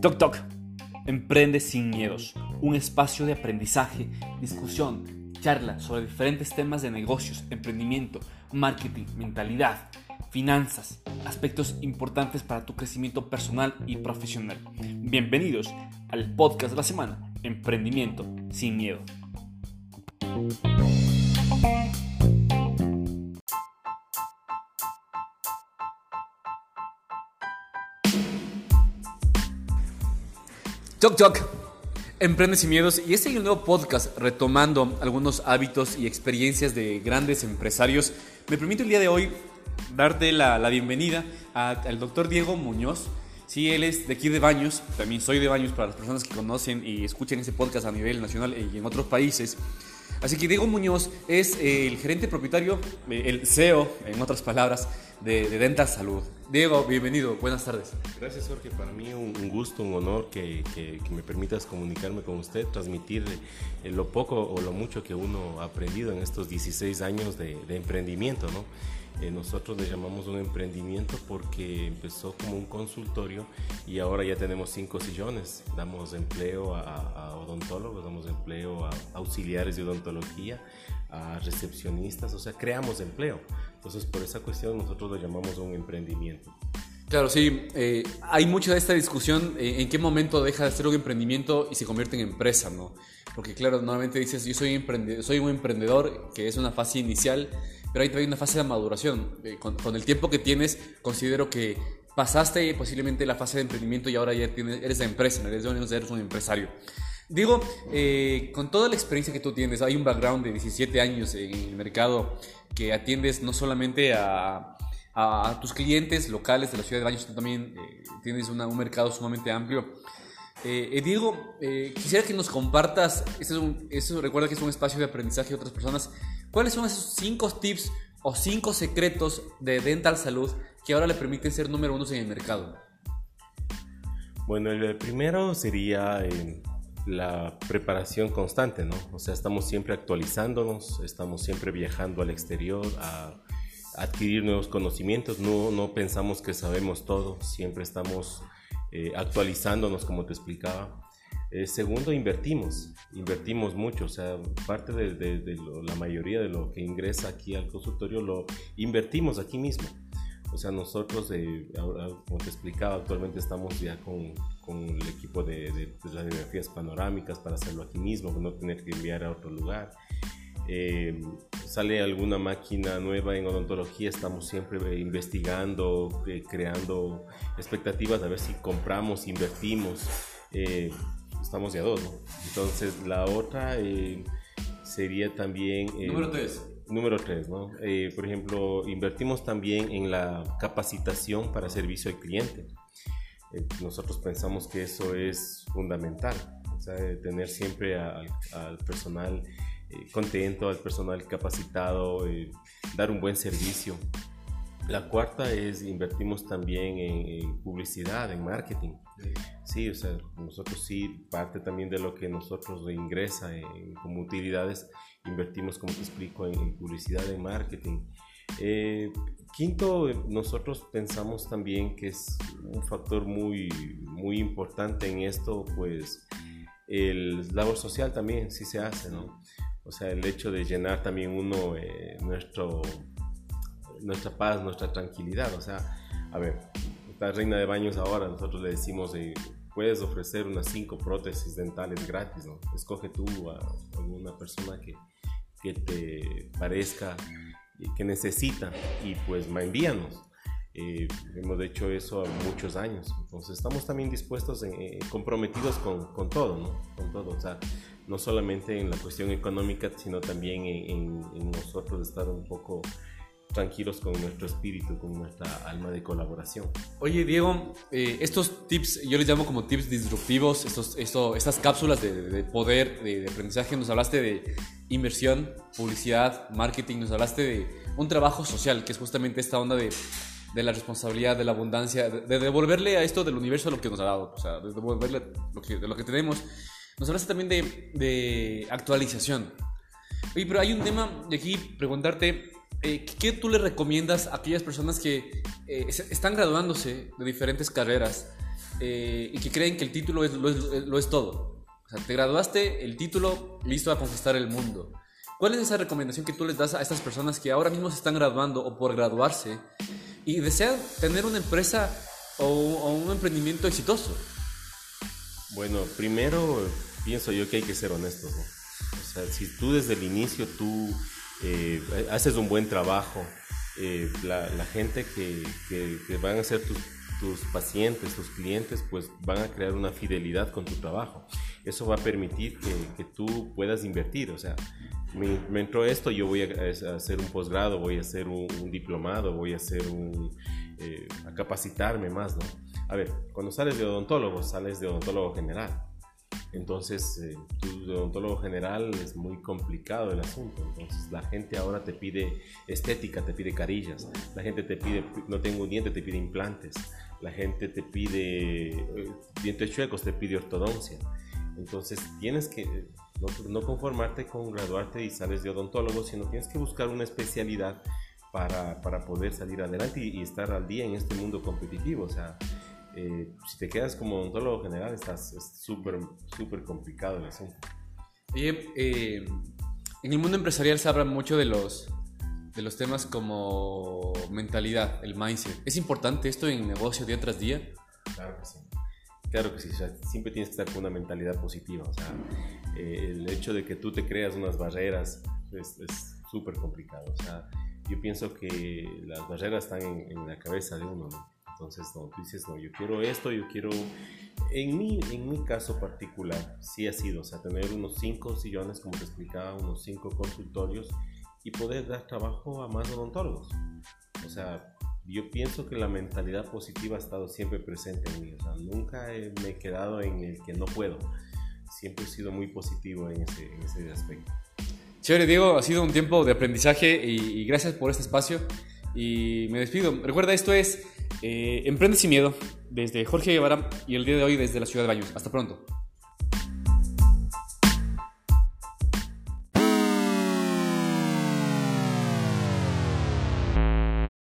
Toc Toc. Emprende sin miedos. Un espacio de aprendizaje, discusión, charla sobre diferentes temas de negocios, emprendimiento, marketing, mentalidad, finanzas, aspectos importantes para tu crecimiento personal y profesional. Bienvenidos al podcast de la semana, Emprendimiento sin miedo. Choc Choc, Emprendes sin Miedos y este es el nuevo podcast retomando algunos hábitos y experiencias de grandes empresarios. Me permito el día de hoy darte la, bienvenida al doctor Diego Muñoz. Sí, él es de aquí de Baños, también soy de Baños para las personas que conocen y escuchan este podcast a nivel nacional y en otros países. Así que Diego Muñoz es el gerente propietario, el CEO, en otras palabras, de, de, Dental Salud. Diego, bienvenido, buenas tardes. Gracias Jorge, para mí un, gusto, un honor que, que, me permitas comunicarme con usted, transmitir eh, lo poco o lo mucho que uno ha aprendido en estos 16 años de, de emprendimiento, ¿no? Eh, nosotros le llamamos un emprendimiento porque empezó como un consultorio y ahora ya tenemos cinco sillones. Damos empleo a, odontólogos, damos empleo a auxiliares de odontología, a recepcionistas, o sea, creamos empleo. Entonces, por esa cuestión nosotros lo llamamos un emprendimiento. Claro, sí. Eh, hay mucha de esta discusión eh, en qué momento deja de ser un emprendimiento y se convierte en empresa, ¿no? Porque claro, normalmente dices, yo soy, soy un emprendedor, que es una fase inicial, pero hay también una fase de maduración. Eh, con, el tiempo que tienes, considero que pasaste posiblemente la fase de emprendimiento y ahora ya tienes, eres de empresa, eres, eres un empresario. Digo, eh, con toda la experiencia que tú tienes, hay un background de 17 años en el mercado que atiendes no solamente a, tus clientes locales de la ciudad de Baños, sino también eh, tienes un mercado sumamente amplio. Eh, Diego, quisiera que nos compartas, eso, eso recuerda que es un espacio de aprendizaje de otras personas, ¿Cuáles son esos cinco tips o cinco secretos de Dental Salud que ahora le permiten ser número uno en el mercado? Bueno, el primero sería eh, la preparación constante, ¿no? O sea, estamos siempre actualizándonos, estamos siempre viajando al exterior a adquirir nuevos conocimientos, no, no pensamos que sabemos todo, siempre estamos eh, actualizándonos, como te explicaba. Eh, segundo, invertimos, invertimos mucho, o sea, parte de, la mayoría de lo que ingresa aquí al consultorio lo invertimos aquí mismo. O sea, nosotros, eh, como te explicaba, actualmente estamos ya con, con el equipo de, de, radiografías panorámicas para hacerlo aquí mismo, no tener que enviar a otro lugar. Eh, sale alguna máquina nueva en odontología, estamos siempre investigando, creando expectativas a ver si compramos, invertimos estamos ya dos, ¿no? Entonces, la otra eh, sería también... Eh, número tres. Número tres, ¿no? Eh, por ejemplo, invertimos también en la capacitación para servicio al cliente. nosotros pensamos que eso es fundamental, tener siempre al, personal contento, al personal capacitado, dar un buen servicio. La cuarta es invertimos también en publicidad, en marketing. Sí, o sea, nosotros sí, parte también de lo que nosotros ingresa en, como utilidades, invertimos, como te explico, en, publicidad, en marketing. Eh, quinto, nosotros pensamos también que es un factor muy, muy importante en esto, pues el labor social también sí se hace, ¿no? O sea, el hecho de llenar también uno eh, nuestro, nuestra paz, nuestra tranquilidad. O sea, a ver, la reina de baños ahora, nosotros le decimos, eh, puedes ofrecer unas cinco prótesis dentales gratis, ¿no? Escoge tú a alguna persona que, que te parezca que necesita y pues envíanos. Eh, hemos hecho eso muchos años, entonces estamos también dispuestos, eh, comprometidos con, con, todo, ¿no? Con todo, o sea, no solamente en la cuestión económica, sino también en, en nosotros estar un poco tranquilos con nuestro espíritu, con nuestra alma de colaboración. Oye, Diego, eh, estos tips, yo les llamo como tips disruptivos, estos, esto, estas cápsulas de, poder, de, aprendizaje, nos hablaste de inversión, publicidad, marketing, nos hablaste de un trabajo social, que es justamente esta onda de, de la responsabilidad, de la abundancia, de, devolverle a esto del universo lo que nos ha dado, o sea, de devolverle lo que, de lo que tenemos. Nos hablaste también de, de actualización. Oye, pero hay un tema de aquí, preguntarte, eh, ¿qué tú le recomiendas a aquellas personas que eh, están graduándose de diferentes carreras eh, y que creen que el título es, lo, es, lo es todo. O sea, te graduaste, el título, listo a conquistar el mundo. ¿Cuál es esa recomendación que tú les das a estas personas que ahora mismo se están graduando o por graduarse y desean tener una empresa o, un emprendimiento exitoso? Bueno, primero pienso yo que hay que ser honestos. O sea, si tú desde el inicio tú eh, haces un buen trabajo, eh, la, gente que, que, van a ser tus, pacientes, tus clientes, pues van a crear una fidelidad con tu trabajo. Eso va a permitir que, tú puedas invertir. O sea, me, entró esto, yo voy a, hacer un posgrado, voy a hacer un, un, diplomado, voy a hacer un, eh, a capacitarme más, ¿no? A ver, cuando sales de odontólogo, sales de odontólogo general. Entonces, eh, tú odontólogo general es muy complicado el asunto. Entonces, la gente ahora te pide estética, te pide carillas. La gente te pide, no tengo un diente, te pide implantes. La gente te pide eh, dientes chuecos, te pide ortodoncia. Entonces, tienes que no, no, conformarte con graduarte y sales de odontólogo, sino tienes que buscar una especialidad para, para poder salir adelante y, y, estar al día en este mundo competitivo. O sea, eh, si te quedas como odontólogo general, estás súper, súper complicado el asunto. Oye, eh, en el mundo empresarial se habla mucho de los, de los temas como mentalidad, el mindset. ¿Es importante esto en negocio día tras día? Claro que sí. Claro que sí, o sea, siempre tienes que estar con una mentalidad positiva. O sea, eh, el hecho de que tú te creas unas barreras es súper complicado. O sea, yo pienso que las barreras están en, en la cabeza de uno, ¿no? Entonces, no, tú dices, no, yo quiero esto, yo quiero... En mi, en mi caso particular, sí ha sido, o sea, tener unos cinco sillones, como te explicaba, unos cinco consultorios y poder dar trabajo a más odontólogos. O sea, yo pienso que la mentalidad positiva ha estado siempre presente en mí. O sea, nunca he, me he quedado en el que no puedo. Siempre he sido muy positivo en ese, en ese aspecto. Chévere, Diego, ha sido un tiempo de aprendizaje y, y gracias por este espacio. Y me despido. Recuerda, esto es eh, Emprende sin miedo, desde Jorge Guevara y el día de hoy desde la ciudad de Baños. Hasta pronto.